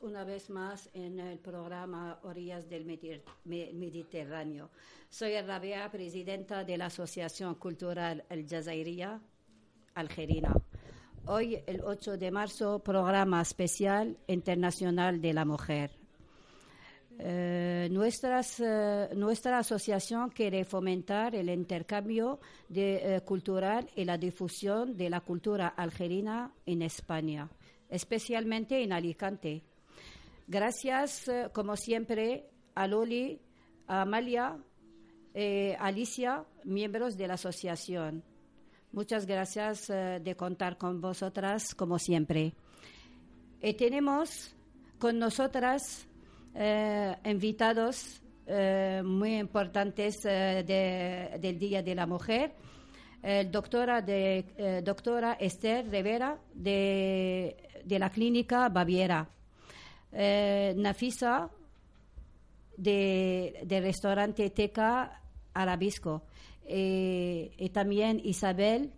una vez más en el programa Orillas del Mediterráneo. Soy Rabia, presidenta de la Asociación Cultural El Jazairía Algerina. Hoy, el 8 de marzo, programa especial internacional de la mujer. Eh, eh, nuestra asociación quiere fomentar el intercambio eh, cultural y la difusión de la cultura algerina en España, especialmente en Alicante. Gracias, como siempre, a Loli, a Amalia, a Alicia, miembros de la asociación. Muchas gracias de contar con vosotras, como siempre. Y tenemos con nosotras eh, invitados eh, muy importantes eh, del Día de la Mujer. doctora, de, doctora Esther Rivera de, la Clínica Baviera. Nafisa del de restaurante Teca Arabisco. y también Isabel,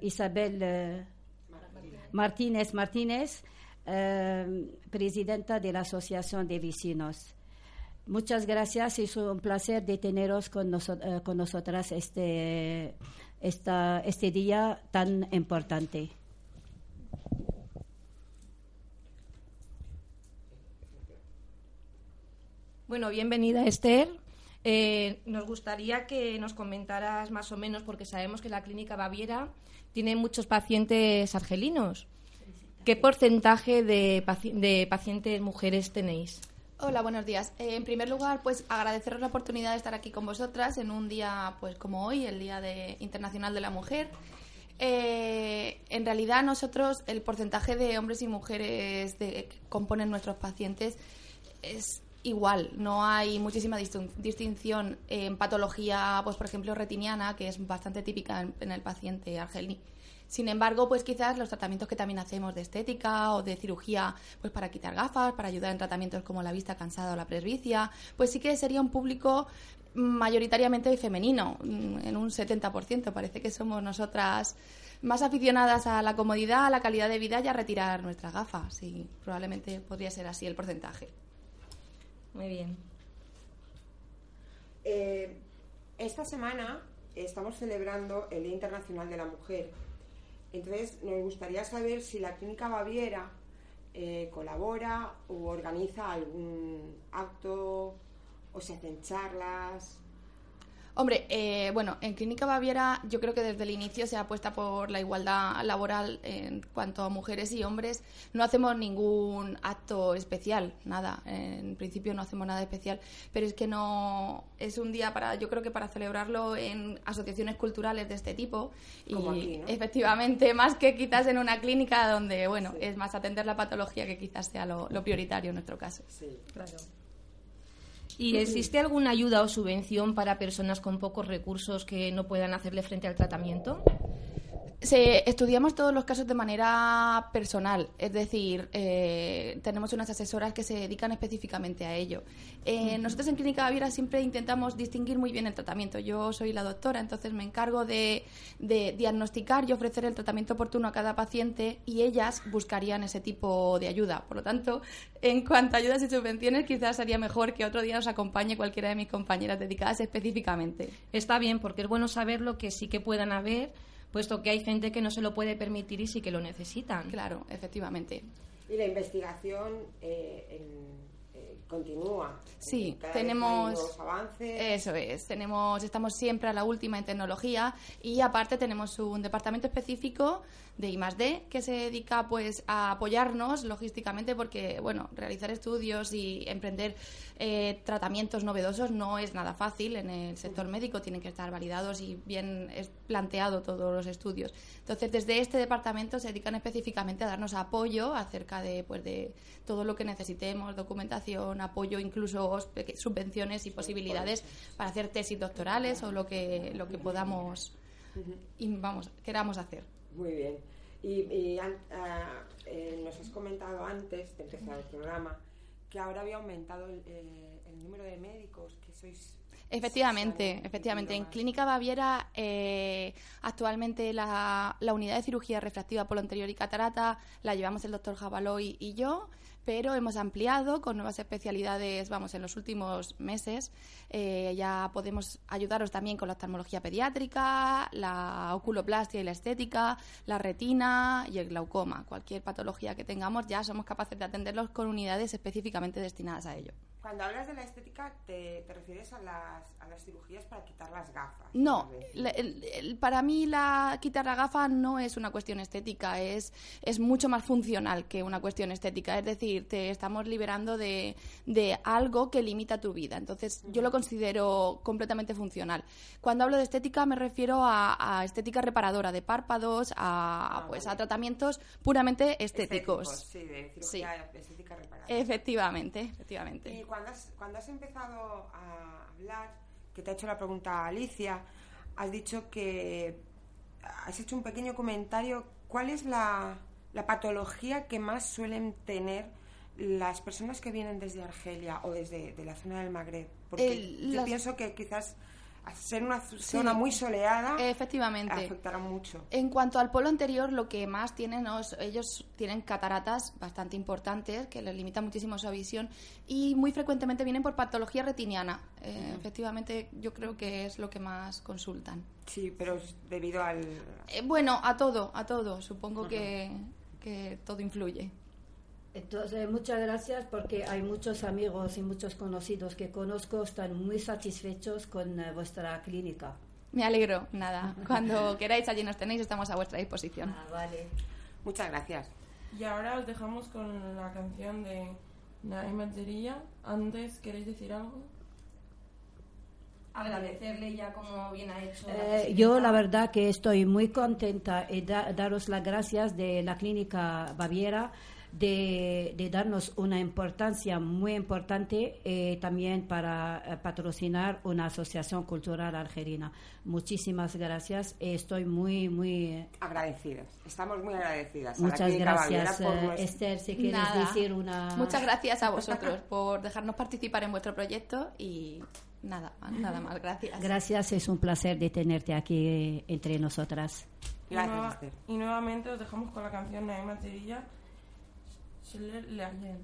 Isabel Martínez Martínez presidenta de la Asociación de Vecinos. Muchas gracias, es un placer teneros con, eh, con nosotras este, esta, este día tan importante. Bueno, bienvenida Esther. Eh, nos gustaría que nos comentaras más o menos, porque sabemos que la Clínica Baviera tiene muchos pacientes argelinos. ¿Qué porcentaje de, pacientes mujeres tenéis? Hola, buenos días. Eh, en primer lugar, pues agradeceros la oportunidad de estar aquí con vosotras en un día, pues como hoy, el Día de, Internacional de la Mujer. Eh, en realidad, nosotros el porcentaje de hombres y mujeres que componen nuestros pacientes es igual. No hay muchísima distinción en patología, pues por ejemplo, retiniana, que es bastante típica en, el paciente argelí sin embargo, pues quizás los tratamientos que también hacemos de estética o de cirugía, pues para quitar gafas, para ayudar en tratamientos como la vista cansada o la presbicia, pues sí que sería un público mayoritariamente femenino, mm, en un 70%. Parece que somos nosotras más aficionadas a la comodidad, a la calidad de vida y a retirar nuestras gafas. Y probablemente podría ser así el porcentaje. Muy bien. Eh, esta semana estamos celebrando el Día Internacional de la Mujer entonces, nos gustaría saber si la Clínica Baviera eh, colabora o organiza algún acto o se hacen charlas Hombre, eh, bueno, en Clínica Baviera yo creo que desde el inicio se apuesta por la igualdad laboral en cuanto a mujeres y hombres. No hacemos ningún acto especial, nada. En principio no hacemos nada especial, pero es que no es un día para, yo creo que para celebrarlo en asociaciones culturales de este tipo. y efectivamente, más que quizás en una clínica donde, bueno, es más atender la patología que quizás sea lo, lo prioritario en nuestro caso. Sí, claro. ¿Y existe alguna ayuda o subvención para personas con pocos recursos que no puedan hacerle frente al tratamiento? Se, estudiamos todos los casos de manera personal, es decir, eh, tenemos unas asesoras que se dedican específicamente a ello. Eh, nosotros en Clínica Baviera siempre intentamos distinguir muy bien el tratamiento. Yo soy la doctora, entonces me encargo de, diagnosticar y ofrecer el tratamiento oportuno a cada paciente y ellas buscarían ese tipo de ayuda. Por lo tanto, en cuanto a ayudas y subvenciones, quizás sería mejor que otro día nos acompañe cualquiera de mis compañeras dedicadas específicamente. Está bien, porque es bueno saber lo que sí que puedan haber puesto que hay gente que no se lo puede permitir y sí que lo necesitan. Claro, efectivamente. Y la investigación eh, eh, continúa. Sí, tenemos avances. Eso es, tenemos estamos siempre a la última en tecnología y aparte tenemos un departamento específico de I+D que se dedica pues a apoyarnos logísticamente porque bueno, realizar estudios y emprender eh, tratamientos novedosos no es nada fácil en el sector médico, tienen que estar validados y bien planteado todos los estudios. Entonces, desde este departamento se dedican específicamente a darnos apoyo acerca de pues de todo lo que necesitemos, documentación, apoyo, incluso subvenciones y posibilidades para hacer tesis doctorales o lo que lo que podamos y vamos, queramos hacer. Muy bien. Y, eh, nos has comentado antes de empezar el programa que ahora había aumentado el, eh, el número de médicos, que sois... Efectivamente, efectivamente. En. Clínica Baviera, eh, actualmente la, la unidad de cirugía refractiva polo anterior y catarata la llevamos el doctor Jabaloy y yo, pero hemos ampliado con nuevas especialidades, vamos, en los últimos meses. Eh, ya podemos ayudaros también con la oftalmología pediátrica, la oculoplastia y la estética, la retina y el glaucoma. Cualquier patología que tengamos, ya somos capaces de atenderlos con unidades específicamente destinadas a ello. Cuando hablas de la estética, te, te refieres a las, a las cirugías para quitar las gafas. No, tal vez. la- el- el- para mí la quitar la gafa no es una cuestión estética, es, es mucho más funcional que una cuestión estética. Es decir, te estamos liberando de, de algo que limita tu vida. Entonces, yo lo considero completamente funcional. Cuando hablo de estética me refiero a, a estética reparadora de párpados, a, Ah, pues, vale. a tratamientos puramente estéticos. Sí, de cirugía estética reparada. Efectivamente, efectivamente. Y cuando has, cuando has empezado a hablar, que te ha hecho la pregunta Alicia, has dicho que has hecho un pequeño comentario. ¿Cuál es la, la patología que más suelen tener las personas que vienen desde Argelia o desde de la zona del Magreb? Porque El- yo las- pienso que quizás ser una zona muy soleada Efectivamente. afectará mucho. En cuanto al polo anterior, lo que más tienen, es- ellos tienen cataratas bastante importantes que les limitan muchísimo su visión y muy frecuentemente vienen por patología retiniana. Eh, Efectivamente, yo creo que es lo que más consultan. Sí, pero es debido al... Eh, bueno, a todo, a todo. Supongo que, que todo influye. Entonces, muchas gracias porque hay muchos amigos y muchos conocidos que conozco están muy satisfechos con eh, vuestra clínica. Me alegro, nada. Cuando queráis, allí nos tenéis, estamos a vuestra disposición. Ah, vale. Muchas gracias. Y ahora os dejamos con la canción de Naima Zeria. Antes, ¿queréis decir algo? Agradecerle ya como bien ha hecho. la Eh, yo la verdad que estoy muy contenta y da- daros las gracias de la clínica Baviera de, de darnos una importancia muy importante eh, también para eh, patrocinar una asociación cultural argelina. Muchísimas gracias. eh, Estoy muy, muy... Agradecidas. Estamos muy agradecidas. Muchas gracias, por eh, nuestro- Esther, si quieres Nada. decir una... Muchas gracias a vosotros por dejarnos participar en vuestro proyecto y nada, nada más. Gracias. Gracias, es un placer de tenerte aquí eh, entre nosotras. Y, Gracias, nueva- Esther. y nuevamente os dejamos con la canción Naima Zeria. شلل العيال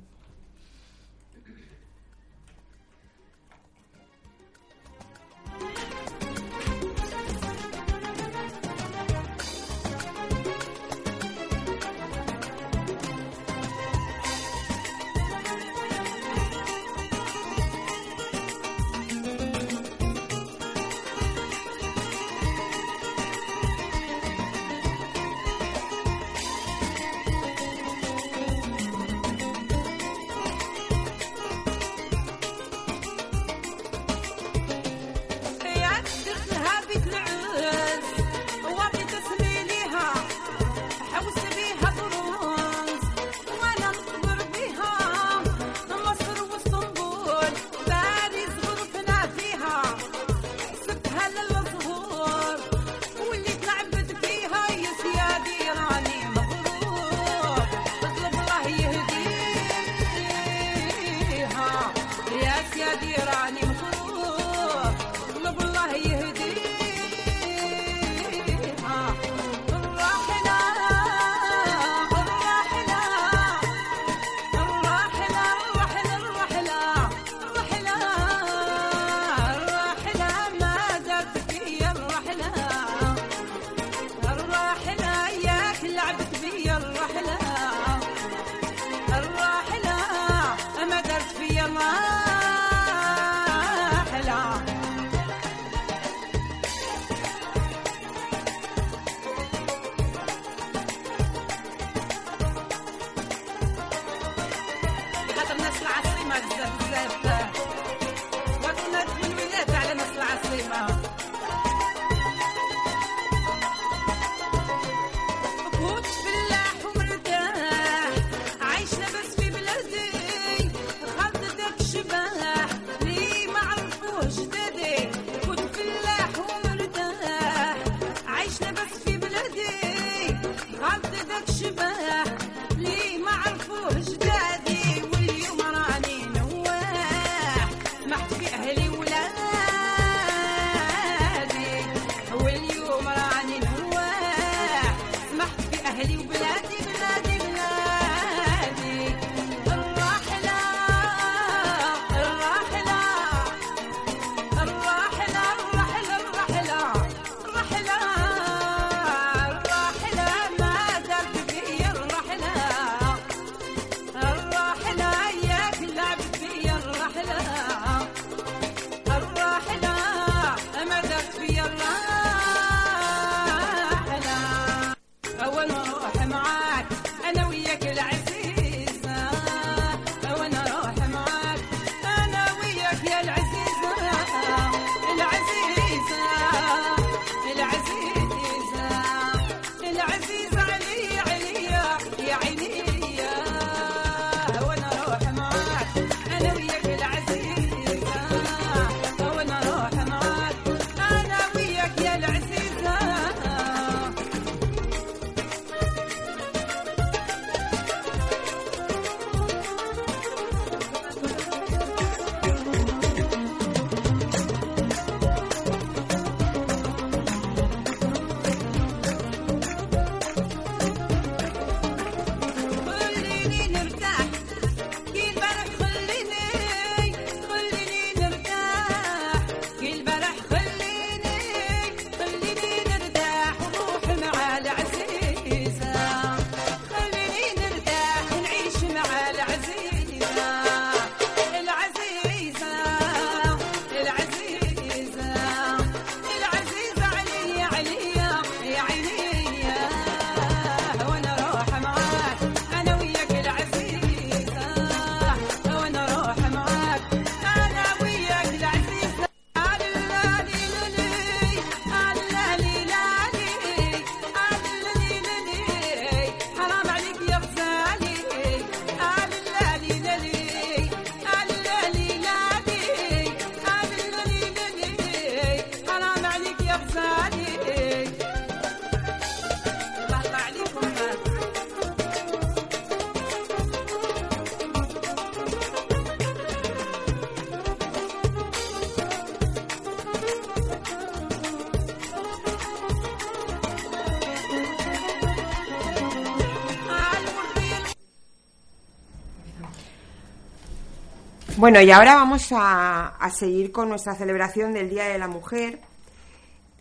Bueno, y ahora vamos a, a seguir con nuestra celebración del Día de la Mujer.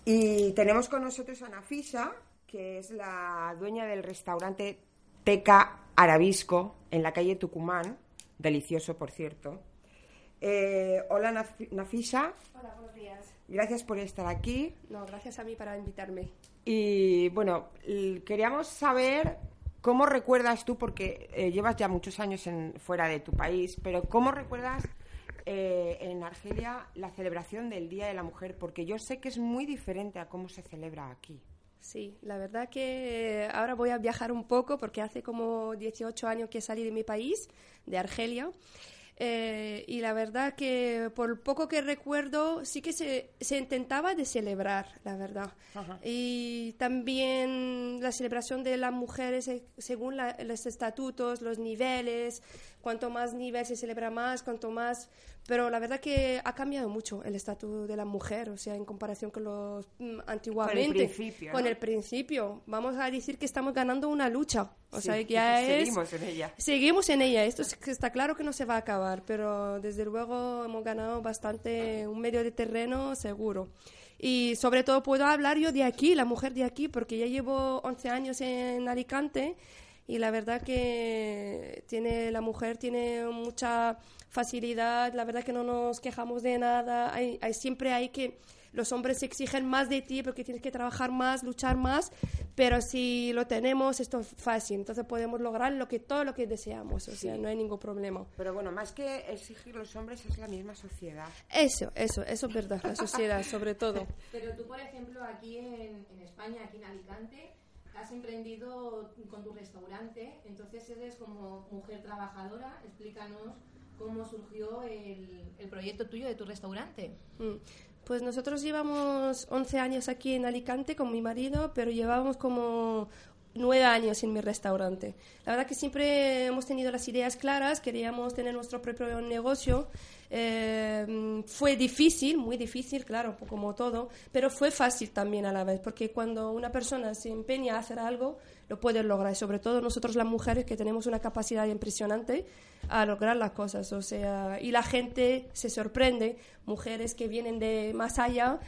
Y tenemos con nosotros a Nafisa, que es la dueña del restaurante Teca Arabisco en la calle Tucumán. Delicioso, por cierto. Eh, hola, Naf- Nafisa. Hola, buenos días. Gracias por estar aquí. No, gracias a mí para invitarme. Y bueno, queríamos saber cómo recuerdas tú, porque eh, llevas ya muchos años fuera de tu país, pero cómo recuerdas eh, en Argelia la celebración del Día de la Mujer, porque yo sé que es muy diferente a cómo se celebra aquí. Sí, la verdad que ahora voy a viajar un poco porque hace como 18 años que salí de mi país, de Argelia. Eh, y la verdad que por poco que recuerdo sí que se, se intentaba de celebrar, la verdad. Y también la celebración de las mujeres eh, según la- los estatutos, los niveles, cuanto más nivel se celebra más, cuanto más... Pero la verdad que ha cambiado mucho el estatus de la mujer, o sea, en comparación con los mm, antiguamente. principio, Con ¿no? el principio. Vamos a decir que estamos ganando una lucha. O Sí, sea, que ya es... seguimos en ella. Seguimos en ella, esto es- está claro que no se va a acabar, pero desde luego hemos ganado bastante un medio de terreno seguro. Y sobre todo puedo hablar yo de aquí, la mujer de aquí, porque ya llevo 11 años en Alicante y la verdad que tiene la mujer tiene mucha facilidad, la verdad que no nos quejamos de nada, hay, hay- siempre hay que los hombres exigen más de ti porque tienes que trabajar más, luchar más, pero si lo tenemos esto es fácil, entonces podemos lograr lo que todo lo que deseamos, o sea, no hay ningún problema. Pero bueno, más que exigir los hombres es la misma sociedad. Eso, eso, eso es verdad, la sociedad sobre todo. Pero tú, por ejemplo, aquí en, en España, aquí en Alicante, has emprendido con tu restaurante, entonces eres como mujer trabajadora. Explícanos cómo surgió el, el proyecto tuyo de tu restaurante. Mm. Pues nosotros llevamos 11 años aquí en Alicante con mi marido, pero llevamos como nueve años en mi restaurante. La verdad que siempre hemos tenido las ideas claras, queríamos tener nuestro propio negocio. Mm, fue difícil, muy difícil, claro, como todo, pero fue fácil también a la vez, porque cuando una persona se empeña a hacer algo, lo puede lograr, y sobre todo nosotros las mujeres que tenemos una capacidad impresionante a lograr las cosas, o sea, y la gente se sorprende, mujeres que vienen de más allá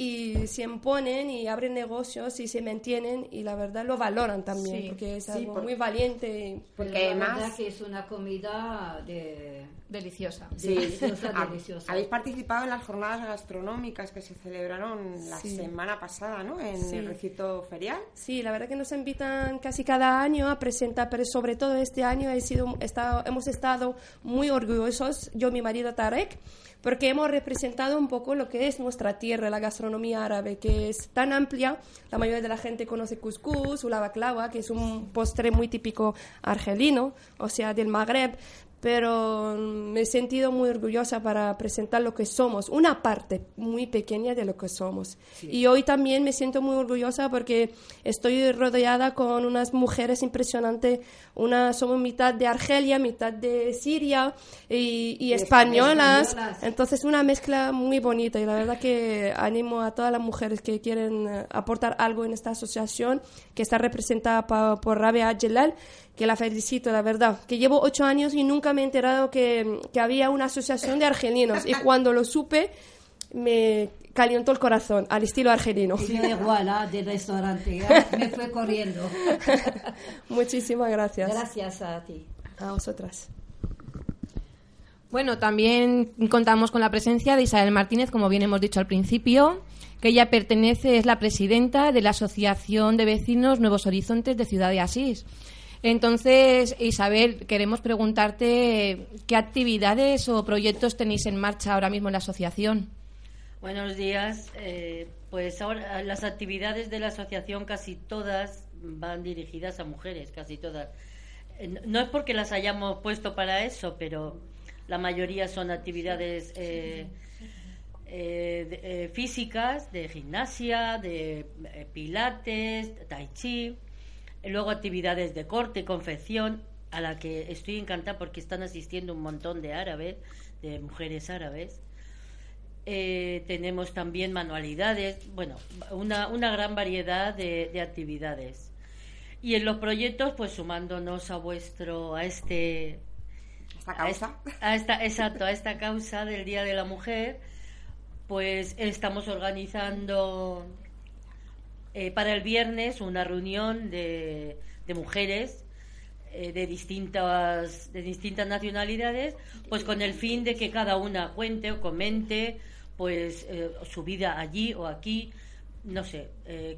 y se imponen y abren negocios y se mantienen y la verdad lo valoran también, Sí, porque es sí, algo por- muy valiente. Porque la además- verdad que es una comida de Deliciosa. deliciosa, Ha- deliciosa. Habéis participado en las jornadas gastronómicas que se celebraron la Sí. semana pasada, ¿no? En Sí. el recinto ferial. Sí, la verdad que nos invitan casi cada año a presentar, pero sobre todo este año he sido, estado, hemos estado muy orgullosos, yo y mi marido Tarek, porque hemos representado un poco lo que es nuestra tierra, la gastronomía árabe, que es tan amplia. La mayoría de la gente conoce couscous o la baklava, que es un postre muy típico argelino, o sea, del Magreb, pero mm, me he sentido muy orgullosa para presentar lo que somos, una parte muy pequeña de lo que somos. Y hoy también me siento muy orgullosa porque estoy rodeada con unas mujeres impresionantes, una somos mitad de Argelia, mitad de Siria y, y españolas, españolas. entonces una mezcla muy bonita y la verdad que animo a todas las mujeres que quieren eh, aportar algo en esta asociación que está representada pa- por Rabia Jelal, que la felicito, la verdad, que llevo ocho años y nunca me he enterado que, que había una asociación de argelinos y cuando lo supe me calentó el corazón al estilo argelino. Y igual, ah, del restaurante, ya me fue corriendo. Muchísimas gracias. Gracias a ti. A vosotras. Bueno, también contamos con la presencia de Isabel Martínez, como bien hemos dicho al principio, que ella pertenece, es la presidenta de la Asociación de Vecinos Nuevos Horizontes de Ciudad de Asís. Entonces, Isabel, queremos preguntarte qué actividades o proyectos tenéis en marcha ahora mismo en la asociación. Buenos días. Eh, pues ahora las actividades de la asociación casi todas van dirigidas a mujeres, casi todas. Eh, no- es porque las hayamos puesto para eso, pero la mayoría son actividades eh, eh, de- eh, físicas, de gimnasia, de eh, pilates, tai chi, luego actividades de corte, confección, a la que estoy encantada porque están asistiendo un montón de árabes, de mujeres árabes. Eh, tenemos también manualidades, bueno, una, una gran variedad de, de actividades. Y en los proyectos, pues sumándonos a vuestro, a este, esta causa. A esta, exacto, a esta causa del Día de la Mujer, pues estamos organizando eh, para el viernes una reunión de, de mujeres eh, de distintas de distintas nacionalidades pues con el fin de que cada una cuente o comente pues eh, su vida allí o aquí no sé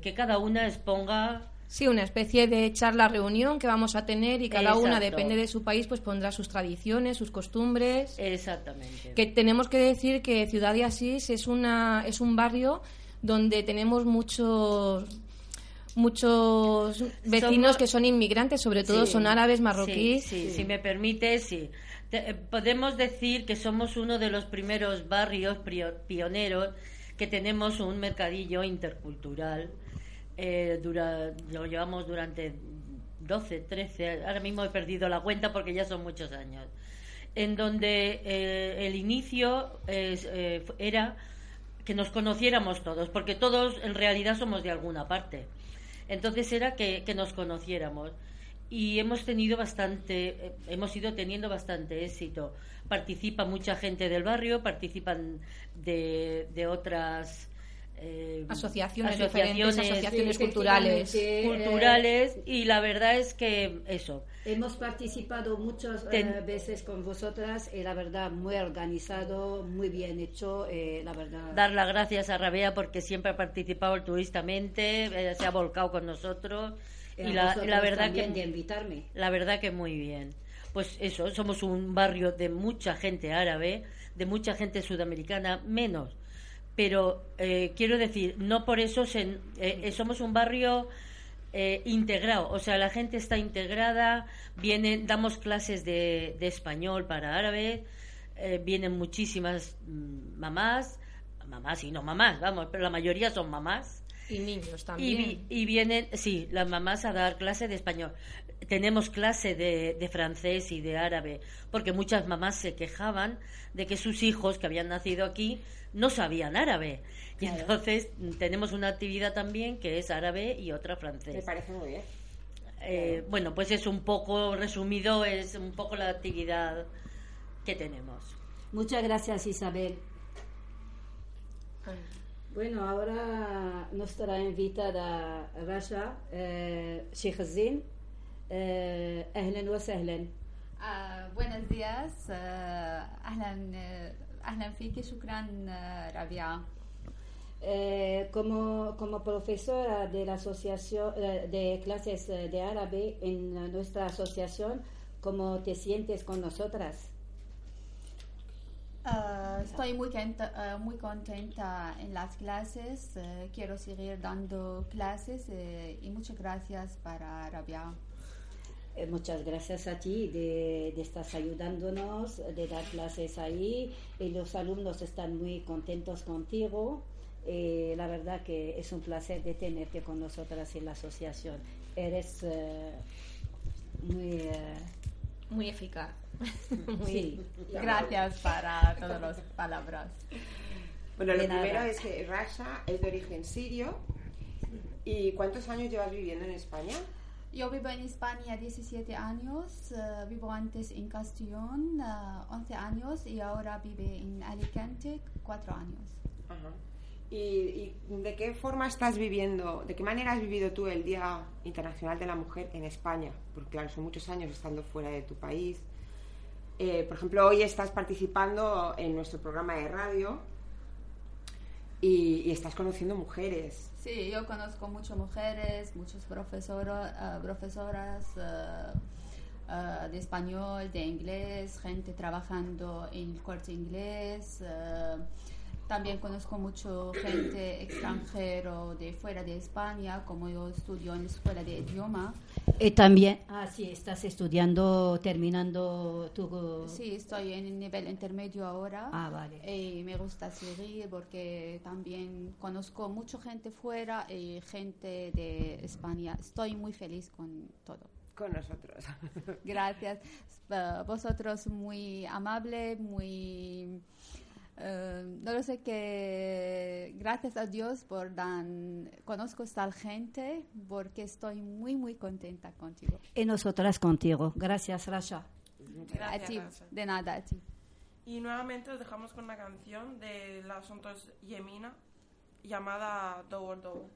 que cada una exponga Sí, una especie de charla reunión que vamos a tener y cada una, depende de su país, pues pondrá sus tradiciones, sus costumbres. exactamente Que tenemos que decir que Ciudad de Asís es, una, es un barrio donde tenemos muchos muchos vecinos Somos- que son inmigrantes, sobre todo Sí, son árabes, sí, marroquíes. Sí, si me permite, sí. Te- eh, podemos decir que somos uno de los primeros barrios pioneros que tenemos un mercadillo intercultural. Eh, dura- lo llevamos durante 12, 13, ahora mismo he perdido la cuenta porque ya son muchos años. En donde eh, el inicio eh, era que nos conociéramos todos, porque todos en realidad somos de alguna parte. Entonces era que, que nos conociéramos. Y hemos tenido bastante, eh, hemos ido teniendo bastante éxito. Participa mucha gente del barrio, participan de, de otras eh, Asociaciones diferentes, asociaciones Sí, culturales. culturales y la verdad es que eso, Hemos participado muchas Ten- eh, veces con vosotras y la verdad muy organizado, muy bien hecho, eh, la verdad. dar las gracias a Rabea porque siempre ha participado altruistamente, eh, se ha volcado con nosotros Eh, y la, verdad que de invitarme. la verdad que muy bien. Pues eso, somos un barrio de mucha gente árabe, de mucha gente sudamericana, menos. Pero eh, quiero decir, no por eso se- eh, eh, somos un barrio eh, integrado, o sea, la gente está integrada, vienen, damos clases de, de español para árabe, eh, vienen muchísimas mm, mamás, mamás y no mamás, vamos, pero la mayoría son mamás. Y niños Y, también. vi- y vienen, sí, las mamás a dar clase de español. Tenemos clase de, de francés y de árabe, porque muchas mamás se quejaban de que sus hijos que habían nacido aquí no sabían árabe. Y entonces tenemos una actividad también que es árabe y otra Me francés. parece muy bien. Eh, bueno, pues es un poco resumido, es un poco la actividad que tenemos. Muchas gracias Isabel. Bueno, ahora nuestra invitada Rasha eh, Sheikh Zin. Eh, أهلا وسهلا آه، buenos días آه، أهلا آه، أهلا فيك شكرا آه، ربيعة Eh, como, como profesora de la asociación eh, de clases eh, de árabe en eh, nuestra asociación, ¿cómo te sientes con nosotras? آه، estoy muy, contenta, آه، muy contenta en las clases آه، quiero seguir dando clases eh, y muchas gracias para Rabia Eh, muchas gracias a ti de, de estar ayudándonos, de dar clases ahí. Y los alumnos están muy contentos contigo. Eh, la verdad que es un placer de tenerte con nosotras en la asociación. Eres eh, muy... eh, Muy eficaz. sí. gracias para todas las palabras Bueno, lo primero es que Rasha es de origen sirio. ¿Y cuántos años llevas viviendo en España? Yo vivo en España 17 años eh, vivo antes en Castellón eh, 11 años y ahora vive en Alicante 4 años Ajá. ¿Y, y de qué forma estás viviendo, de qué manera has vivido tú el Día Internacional de la Mujer en España? Porque claro, son muchos años estando fuera de tu país. Eh, por ejemplo, hoy estás participando en nuestro programa de radio y, y estás conociendo mujeres. Sí, yo conozco muchas mujeres, muchos profesora- eh, profesoras eh, eh, de español, de inglés, gente trabajando en el corte inglés. Eh, también conozco mucho gente extranjero de fuera de España, como yo estudio en la escuela de idioma. Y también, ah, sí, estás estudiando, terminando tu... Sí, estoy en el nivel intermedio ahora. Ah, vale. Y me gusta seguir porque también conozco mucha gente fuera y gente de España. Estoy muy feliz con todo. Con nosotros. Gracias. Eh, Vosotros muy amable, muy... eh, no lo sé que gracias a Dios por dan conozco esta gente porque estoy muy muy contenta contigo. Y nosotras contigo. Gracias, Rasha. Muchas A Gracias, ti, Rosa. de nada, a ti. Y nuevamente os dejamos con una canción de la Santos Yemina llamada Double Double.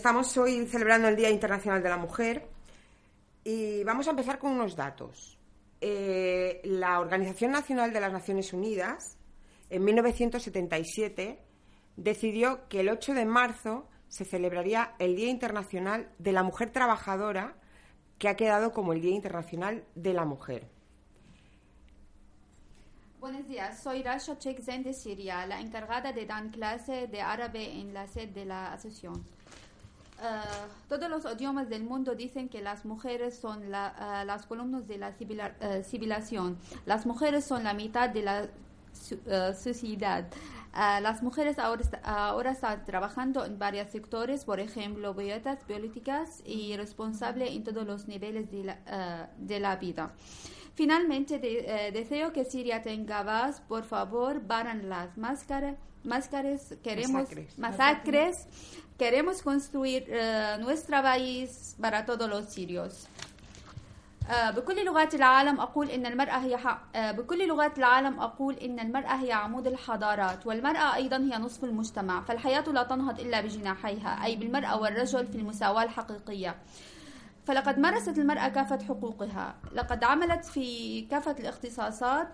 Estamos hoy celebrando el Día Internacional de la Mujer y vamos a empezar con unos datos. Eh, la Organización Nacional de las Naciones Unidas, en 1977, decidió que el 8 de marzo se celebraría el Día Internacional de la Mujer Trabajadora, que ha quedado como el Día Internacional de la Mujer. Buenos días, soy Rasha Chekzen de Siria, la encargada de dar clase de árabe en la sede de la asociación. Ah, todos los idiomas del mundo dicen que las mujeres son ah, las columnas de la ah, civilización. Las mujeres son la mitad de la sociedad. Las mujeres ahora, ahora están trabajando en varios sectores, por ejemplo, poetas, políticas y responsables en todos los niveles de la, de la vida. Finalmente, de- eh, deseo que Siria tenga paz. Por favor, baran las máscaras. Máscaras, queremos Masacres. masacres. Queremos construir eh, nuestro país para todos los sirios. آه، بكل لغات العالم أقول إن المرأة هي بكل لغات العالم أقول إن المرأة هي عمود الحضارات والمرأة أيضا هي نصف المجتمع فالحياة لا تنهض إلا بجناحيها أي بالمرأة والرجل في المساواة الحقيقية فلقد مارست المرأة كافة حقوقها. لقد عملت في كافة الاختصاصات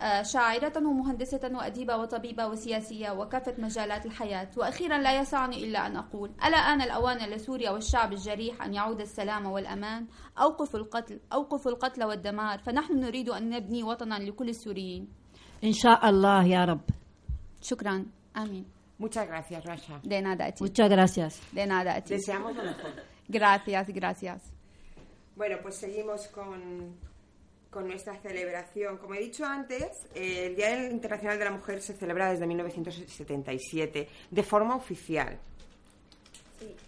آه، شاعرة ومهندسة وأديبة وطبيبة وسياسية وكافة مجالات الحياة. وأخيرا لا يسعني إلا أن أقول ألا آن الأوان لسوريا والشعب الجريح أن يعود السلام والأمان؟ أوقفوا القتل أوقفوا القتل والدمار فنحن نريد أن نبني وطنا لكل السوريين. إن شاء الله يا رب. شكرا. آمين. Muchas gracias, Rasha. de nada a ti. Muchas gracias. de nada a ti. Deseamos lo mejor. Gracias gracias Bueno, pues seguimos con, con nuestra celebración. Como he dicho antes, eh, el Día Internacional de la Mujer se celebra desde 1977 de forma oficial.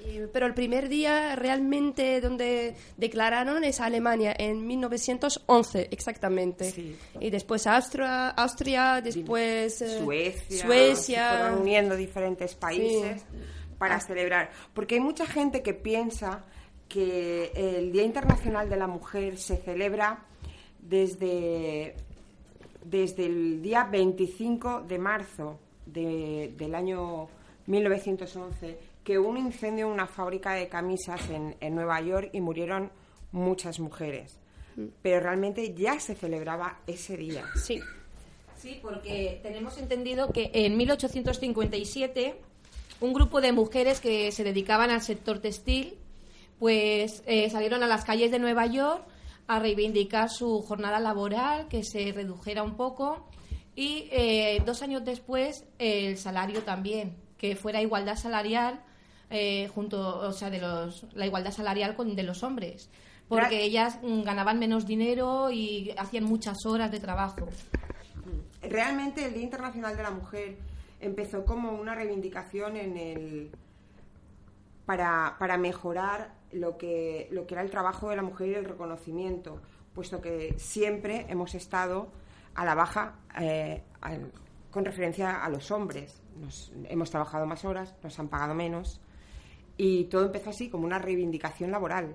Y- pero el primer día realmente donde declararon es Alemania, en 1911 exactamente. Sí. Y después Austria, Austria después eh, Suecia, Suecia. se fueron uniendo diferentes países Sí. Para Ah. celebrar. Porque hay mucha gente que piensa que el Día Internacional de la Mujer se celebra desde, desde el día 25 de marzo de- del año 1911, que hubo un incendio en una fábrica de camisas en, en Nueva York y murieron muchas mujeres. Pero realmente ya se celebraba ese día. Sí. Sí, porque tenemos entendido que en 1857 un grupo de mujeres que se dedicaban al sector textil pues eh, salieron a las calles de Nueva York a reivindicar su jornada laboral, que se redujera un poco y eh, dos años después el salario también, que fuera igualdad salarial eh, junto, o sea, de los, la igualdad salarial con de los hombres, porque ellas mm, ganaban menos dinero y hacían muchas horas de trabajo. Realmente el Día Internacional de la Mujer empezó como una reivindicación en el para, para mejorar lo que, lo que era el trabajo de la mujer y el reconocimiento, puesto que siempre hemos estado a la baja eh, con referencia a los hombres. Nos- hemos trabajado más horas, nos han pagado menos y todo empezó así como una reivindicación laboral.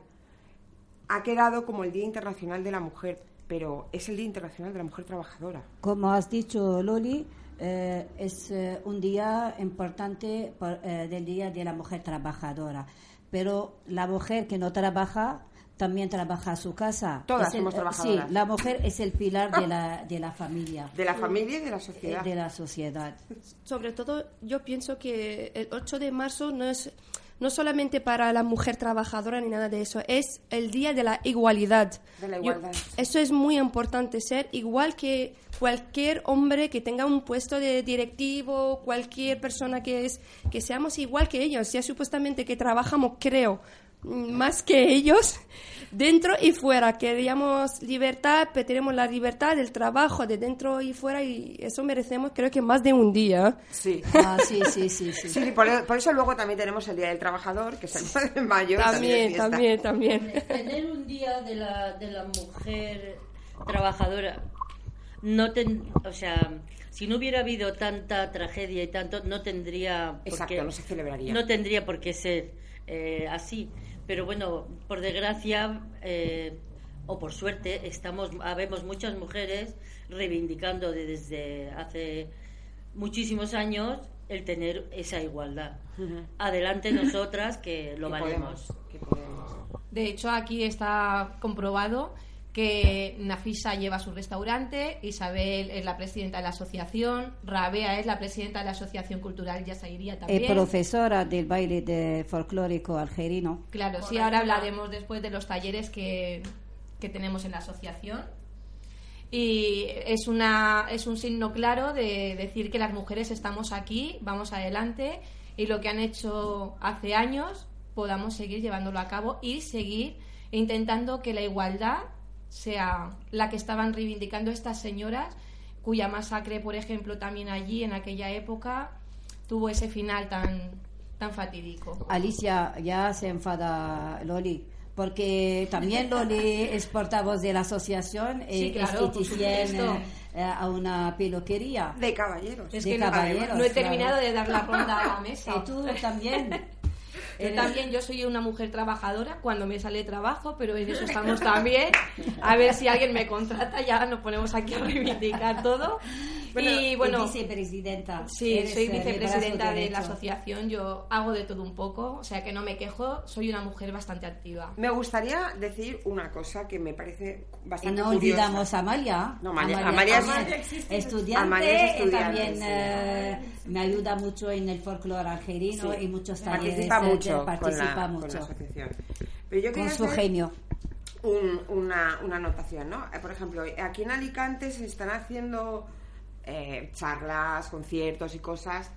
Ha quedado como el Día Internacional de la Mujer, pero es el Día Internacional de la Mujer Trabajadora. Como has dicho, Loli, eh, es eh, un día importante por- eh, del Día de la Mujer Trabajadora. Pero la mujer que no trabaja también trabaja a su casa. Todas Es el- somos eh, trabajadoras. Sí, la mujer es el pilar de la, de la familia, De la familia y de la eh, sociedad. de la sociedad. Sobre todo, yo pienso que el 8 de marzo no es no solamente para la mujer trabajadora ni nada de eso, es el día de la igualdad. De la Yo- igualdad. eso es muy importante, ser igual que cualquier hombre que tenga un puesto de directivo, cualquier persona que es, que seamos igual que ellos, ya supuestamente que trabajamos, creo, mm, más que ellos, dentro y fuera. Queríamos libertad, pero tenemos la libertad del trabajo de dentro y fuera y eso merecemos creo que más de un día. Sí. Ah, sí, sí, sí, sí. Sí, por, por eso luego también tenemos el Día del Trabajador, que es el 9 de mayo. También, fiesta. también, también. Tener un día de la, de la mujer trabajadora, no ten, o sea, si no hubiera habido tanta tragedia y tanto, no tendría por Exacto, qué- no se celebraría. No tendría por qué ser eh, así. Pero bueno, por desgracia eh, o por suerte, estamos, habemos muchas mujeres reivindicando de- desde hace muchísimos años el tener esa igualdad. Adelante nosotras que lo Que valemos. podemos, que podemos. De hecho, aquí está comprobado que Nafisa lleva su restaurante, Isabel es la presidenta de la asociación, Rabea es la presidenta de la Asociación Cultural Yasairía Es también. profesora del baile de folclórico algerino. Claro, sí, ahora hablaremos después de los talleres que, que tenemos en la asociación. y es, una, es un signo claro de decir que las mujeres estamos aquí, vamos adelante y lo que han hecho hace años podamos seguir llevándolo a cabo y seguir intentando que la igualdad sea la que estaban reivindicando estas señoras cuya masacre, por ejemplo, también allí en aquella época tuvo ese final tan, tan fatídico. Alicia, ya se enfada Loli, porque también Loli es portavoz de la asociación Sí, y claro, es eh, a una peluquería. De caballeros. Es de que no- caballeros, no he claro. terminado de dar la ronda a la mesa. Y tú también. Yo también, yo soy una mujer trabajadora cuando me sale trabajo, pero en eso estamos también. A ver si alguien me contrata, ya nos ponemos aquí a reivindicar todo. Y bueno, vicepresidenta. sí, soy eh, de vicepresidenta de la asociación, yo hago de todo un poco, o sea que no me quejo, soy una mujer bastante activa. Me gustaría decir una cosa que me parece Y bastante no curiosa. olvidamos a Amalia. No, Amalia- Amalia es- también estudiante, Amalia es y estudiante, también sí. eh, me ayuda mucho en el folclore argelino Sí. y muchos talleres. participa eh, de- mucho, participa con, la, mucho. con la asociación. Pero yo Con su hacer genio. un- una, una anotación, ¿no? Eh, Por ejemplo, aquí en Alicante se están haciendo eh, charlas, conciertos y cosas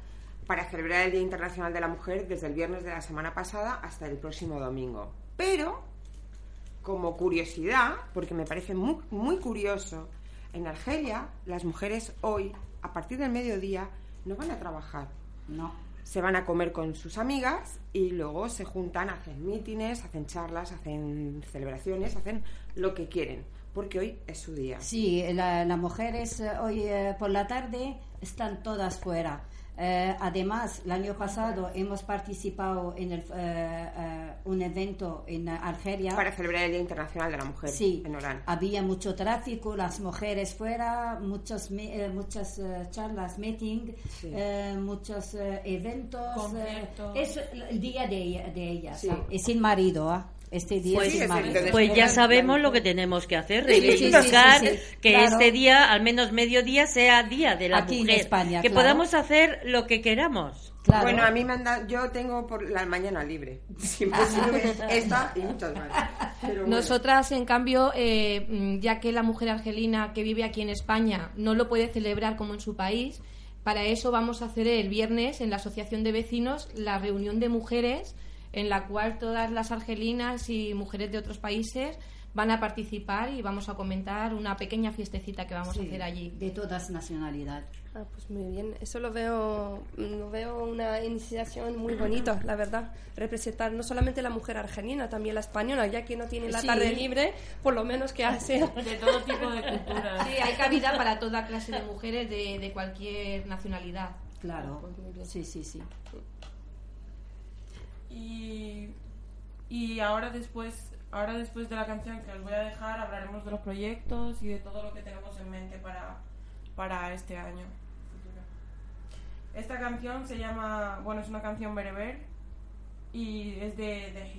para celebrar el Día Internacional de la Mujer desde el viernes de la semana pasada hasta el próximo domingo. Pero, como curiosidad, porque me parece muy, muy curioso, en Argelia las mujeres hoy, a partir del mediodía, no van a trabajar. No. Se van a comer con sus amigas y luego se juntan, hacen mítines, hacen charlas, hacen celebraciones, hacen lo que quieren, porque hoy es su día. Sí, la- las mujeres eh, hoy eh, por la tarde están todas fuera. Eh, además, el año pasado hemos participado en el, eh, eh, un evento en Argelia. Para celebrar el Día Internacional de la Mujer Sí, en Orán. había mucho tráfico, las mujeres fuera, muchos, me- eh, muchas eh, charlas, meeting, Sí. eh, muchos eh, eventos. eh, es el día de, ella- de ellas. Sí. Y sin marido, ¿ah? Este día Pues, es pues ya sabemos lo que tenemos que hacer, Sí, sí, sí, reivindicar sí, que claro. este día, al menos mediodía, sea día de la Aquí en mujer. España, que claro. podamos hacer lo que queramos. Claro. Bueno, a mí me han dado, yo tengo por la mañana libre. Esta y muchas más. Pero bueno. Nosotras, en cambio, eh, mm, ya que la mujer argelina que vive aquí en España no lo puede celebrar como en su país, para eso vamos a hacer el viernes en la Asociación de Vecinos la reunión de mujeres en la cual todas las argelinas y mujeres de otros países van a participar y vamos a comentar una pequeña fiestecita que vamos a Sí, hacer allí. De todas nacionalidades. Ah, pues muy bien, eso lo veo, lo veo una iniciación muy bonita, la verdad. Representar no solamente la mujer argelina, también la española, ya que no tiene la Sí. tarde libre, por lo menos que hace. De todo tipo de culturas. Sí, hay cabida para toda clase de mujeres de, de cualquier nacionalidad. Claro. Sí, sí, sí. Y, y ahora después ahora después de la canción que os voy a dejar hablaremos de los proyectos y de todo lo que tenemos en mente para, para este año. Esta canción se llama, bueno, es una canción bereber y es de, de.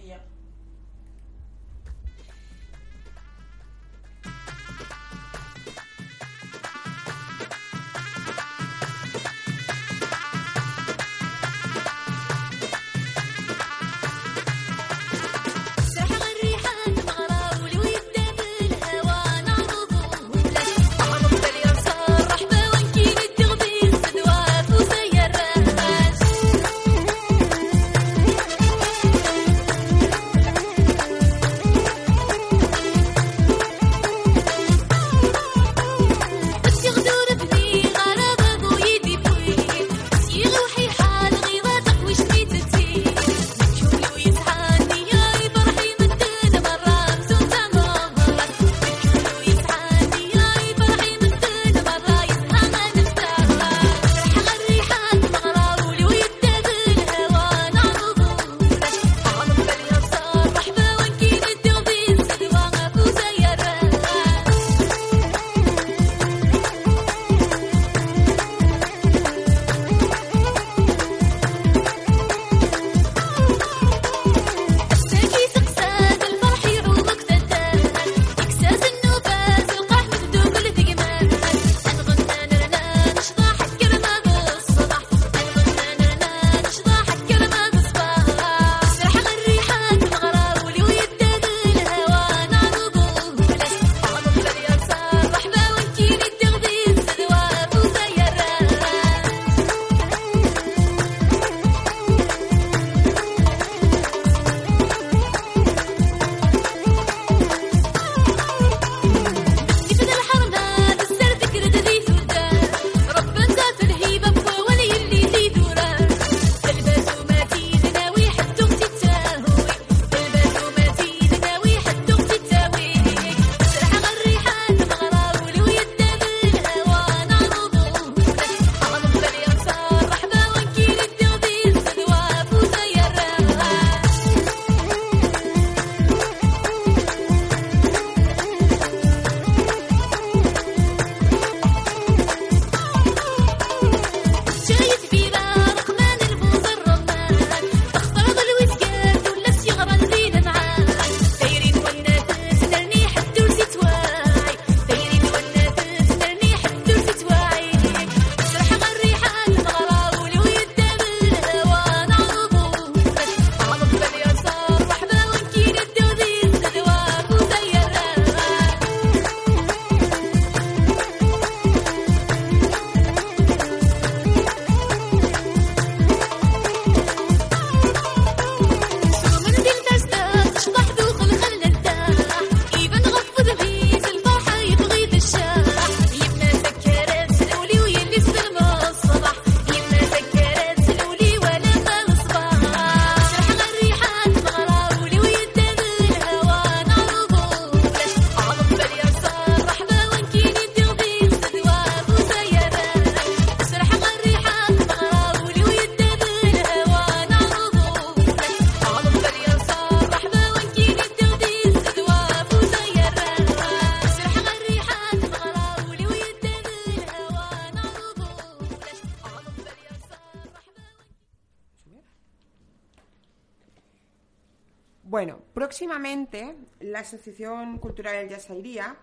Próximamente la Asociación Cultural El Yasairía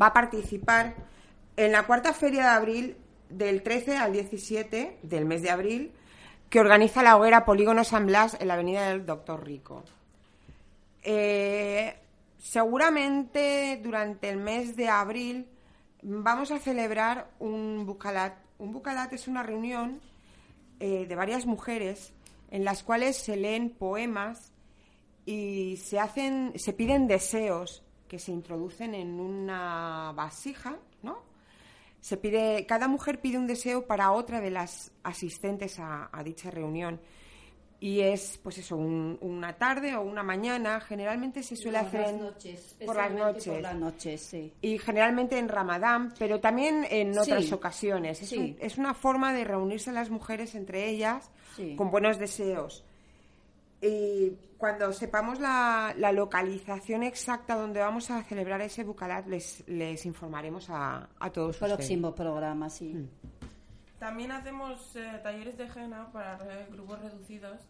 va a participar en la cuarta feria de abril del 13 al 17 del mes de abril que organiza la hoguera Polígono San Blas en la avenida del Doctor Rico. Eh, seguramente durante el mes de abril vamos a celebrar un bucalat. Un bucalat es una reunión eh, de varias mujeres en las cuales se leen poemas y se hacen, se piden deseos que se introducen en una vasija, ¿no? Se pide, cada mujer pide un deseo para otra de las asistentes a, a dicha reunión. Y es, pues eso, un- una tarde o una mañana. Generalmente se suele Por hacer las en- noches, por las noches. Por las noches, sí. Y generalmente en Ramadán, pero también en otras Sí. ocasiones. Es, Sí. un- es una forma de reunirse las mujeres entre ellas con buenos deseos. Y cuando sepamos la, la localización exacta donde vamos a celebrar ese bucalat, les, les informaremos a, a todos ustedes. Próximo programa, sí. Mm. También hacemos eh, talleres de henna para re- grupos reducidos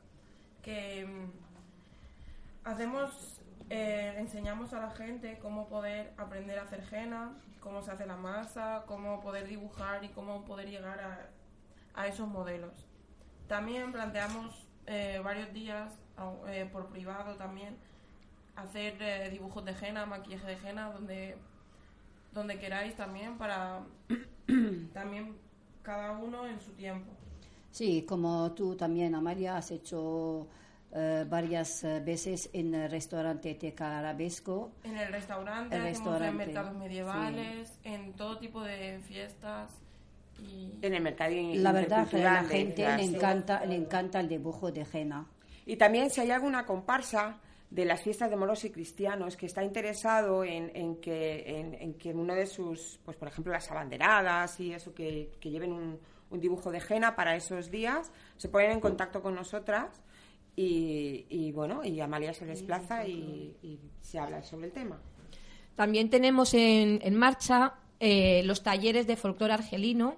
que mm, hacemos, eh, enseñamos a la gente cómo poder aprender a hacer henna, cómo se hace la masa, cómo poder dibujar y cómo poder llegar a, a esos modelos. También planteamos eh, varios días eh, por privado también hacer eh, dibujos de henna, maquillaje de henna, donde donde queráis también para también cada uno en su tiempo. Sí, como tú también, Amalia, has hecho eh, varias eh, veces en el restaurante Teca Arabesco. En el restaurante, El hacemos en restaurante, mercados medievales, en todo tipo de fiestas y En el mercado La verdad que a la gente le encanta, le encanta el dibujo de henna. Y también si hay alguna comparsa de las fiestas de moros y cristianos que está interesado en, en que, en, uno de sus, pues por ejemplo las abanderadas y eso, que, que lleven un, un dibujo de henna para esos días, se ponen en contacto con nosotras y, y, bueno, y Amalia se desplaza y, y se habla sobre el tema. También tenemos en, en marcha eh, los talleres de folclore argelino,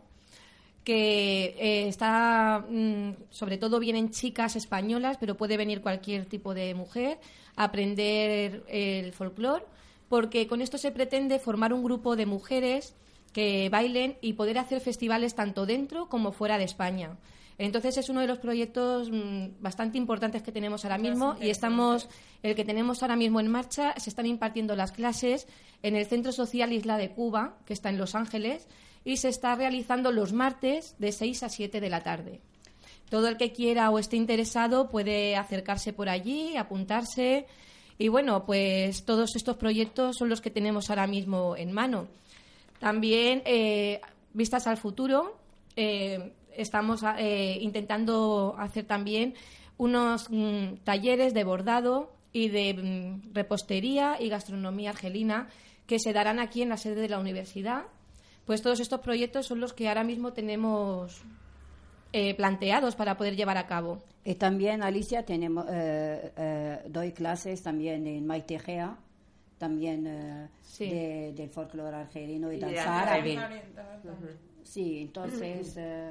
que eh, está, mm, sobre todo vienen chicas españolas, pero puede venir cualquier tipo de mujer a aprender el folclore, porque con esto se pretende formar un grupo de mujeres que bailen y poder hacer festivales tanto dentro como fuera de España. Entonces es uno de los proyectos mm, bastante importantes que tenemos ahora mismo y estamos, el que tenemos ahora mismo en marcha, se están impartiendo las clases en el Centro Social Isla de Cuba, que está en Los Ángeles, y se está realizando los martes de 6 a 7 de la tarde. Todo el que quiera o esté interesado puede acercarse por allí, apuntarse. Y bueno, pues todos estos proyectos son los que tenemos ahora mismo en mano. También, eh, vistas al futuro, eh, estamos eh, intentando hacer también unos mm, talleres de bordado y de mm, repostería y gastronomía argelina que se darán aquí en la sede de la universidad. Pues todos estos proyectos son los que ahora mismo tenemos eh, planteados para poder llevar a cabo. Y también, Alicia, tenemos, eh, eh, doy clases también en Maitegea, también eh, Sí. de- del folclore argelino y Y danza. Sí, entonces eh,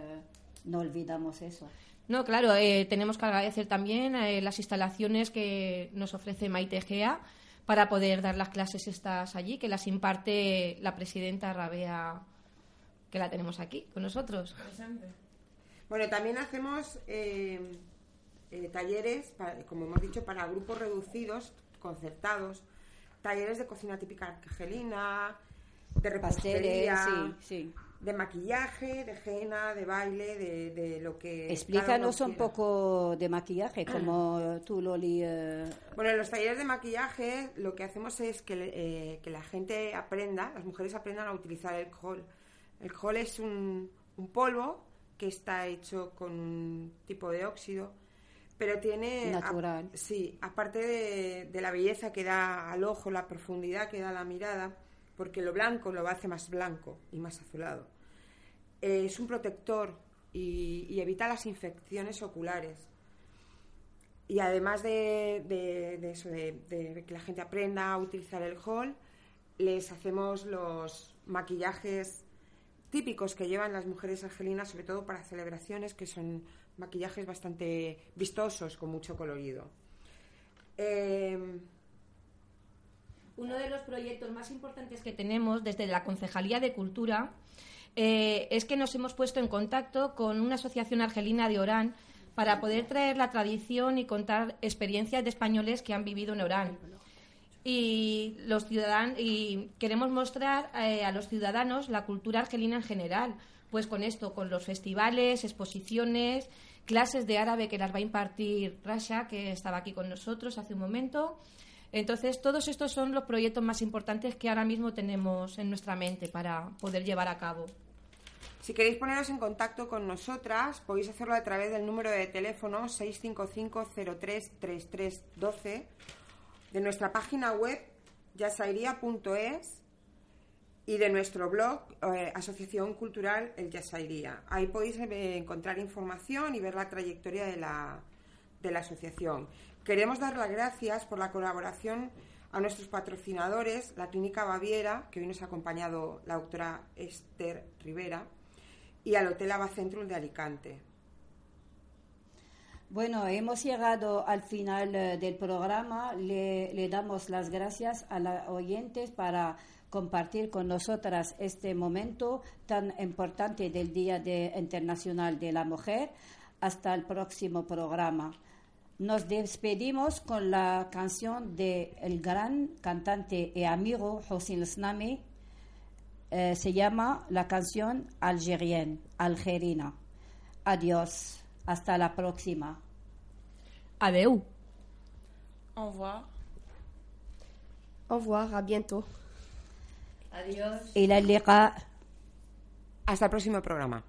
no olvidamos eso. No, claro, eh, tenemos que agradecer también eh, las instalaciones que nos ofrece Maite Gea para poder dar las clases estas allí, que las imparte la presidenta Rabea, que la tenemos aquí con nosotros. presente. Bueno, también hacemos eh, eh, talleres, para- como hemos dicho, para grupos reducidos, concertados, talleres de cocina típica argelina, de Pasteles, repostería, sí, sí. De maquillaje, de henna, de baile, de, de lo que... Explícanos un poco de maquillaje, como tú, Loli. eh, Bueno, en los talleres de maquillaje lo que hacemos es que, eh, que la gente aprenda, las mujeres aprendan a utilizar el col. El col es un, un polvo que está hecho con un tipo de óxido, pero tiene... Natural. a- sí, aparte de, de la belleza que da al ojo, la profundidad que da a la mirada, porque lo blanco lo hace más blanco y más azulado. Eh, es un protector y, evita las infecciones oculares. Y además de, eso, de, que la gente aprenda a utilizar el hall, les hacemos los maquillajes típicos que llevan las mujeres argelinas, sobre todo para celebraciones, que son maquillajes bastante vistosos, con mucho colorido. Eh, Uno de los proyectos más importantes que tenemos desde la Concejalía de Cultura eh, es que nos hemos puesto en contacto con una asociación argelina de Orán para poder traer la tradición y contar experiencias de españoles que han vivido en Orán. Y, los ciudadan y queremos mostrar eh, a los ciudadanos la cultura argelina en general, pues con esto, con los festivales, exposiciones, clases de árabe que las va a impartir Rasha, que estaba aquí con nosotros hace un momento. Entonces, todos estos son los proyectos más importantes que ahora mismo tenemos en nuestra mente para poder llevar a cabo. Si queréis poneros en contacto con nosotras, podéis hacerlo a través del número de teléfono 655-033312 de nuestra página web yasairia.es y de nuestro blog eh, Asociación Cultural El Yasairía. Ahí podéis eh, encontrar información y ver la trayectoria de la, de la asociación. Queremos dar las gracias por la colaboración a nuestros patrocinadores, la Clínica Baviera, que hoy nos ha acompañado la doctora Esther Rivera, y al Hotel Abacentrum de Alicante. Bueno, hemos llegado al final eh, del programa. Le, le damos las gracias a los oyentes para compartir con nosotras este momento tan importante del Día de- Internacional de la Mujer. Hasta el próximo programa. Nos despedimos con la canción del el gran cantante y amigo Hossein Snami. Eh, se llama la canción algeriana, algerina. Adiós. Hasta la próxima. Adeu. Au revoir. Au revoir, a bientôt. Adiós. Y la Hasta el próximo programa.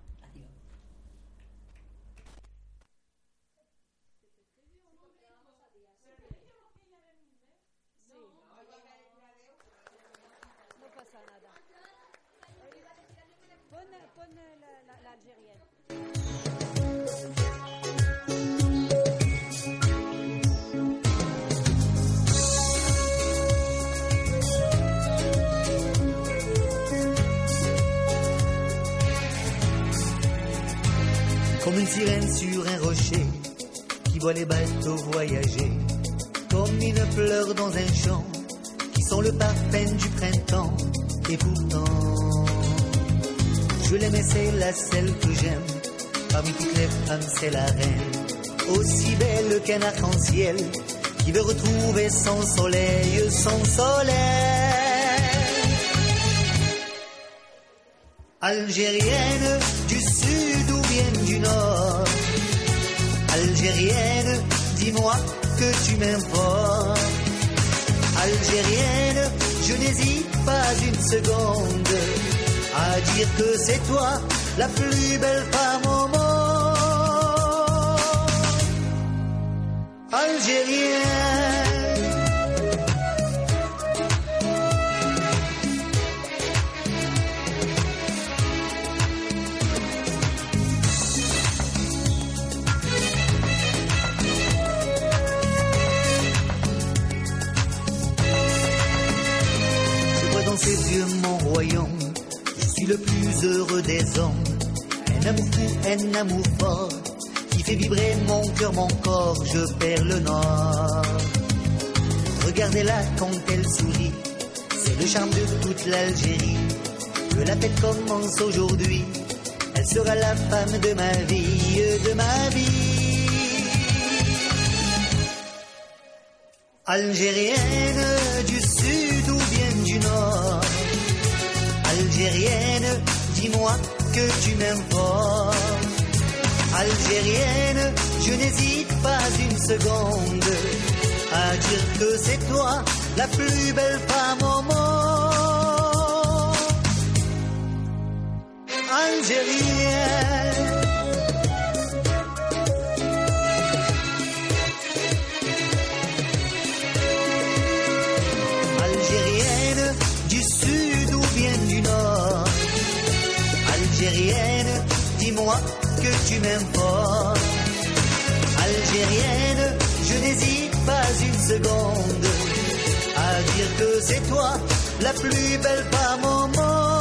Sur un rocher qui voit les bateaux voyager. Comme une fleur dans un champ qui sent le parfum du printemps. Et pourtant, je l'aime et c'est la seule que j'aime. Parmi toutes les femmes, c'est la reine. Aussi belle qu'un arc-en-ciel qui veut retrouver son soleil, son soleil. Algérienne du sud ou bien du nord. Algérienne, dis-moi que tu m'importes. Algérienne, je n'hésite pas une seconde à dire que c'est toi la plus belle femme au monde. Algérienne. Des hommes. Un amour fou, un amour fort qui fait vibrer mon cœur, mon corps. Je perds le nord. Regardez-la quand elle sourit. C'est le charme de toute l'Algérie. Que la fête commence aujourd'hui. Elle sera la femme de ma vie, de ma vie. Algérienne du sud ou bien du nord? Algérienne, dis-moi que tu m'importes. Algérienne, je n'hésite pas une seconde à dire que c'est toi la plus belle femme au monde. Algérienne tu m'importes. Algérienne, je n'hésite pas une seconde à dire que c'est toi la plus belle femme au monde.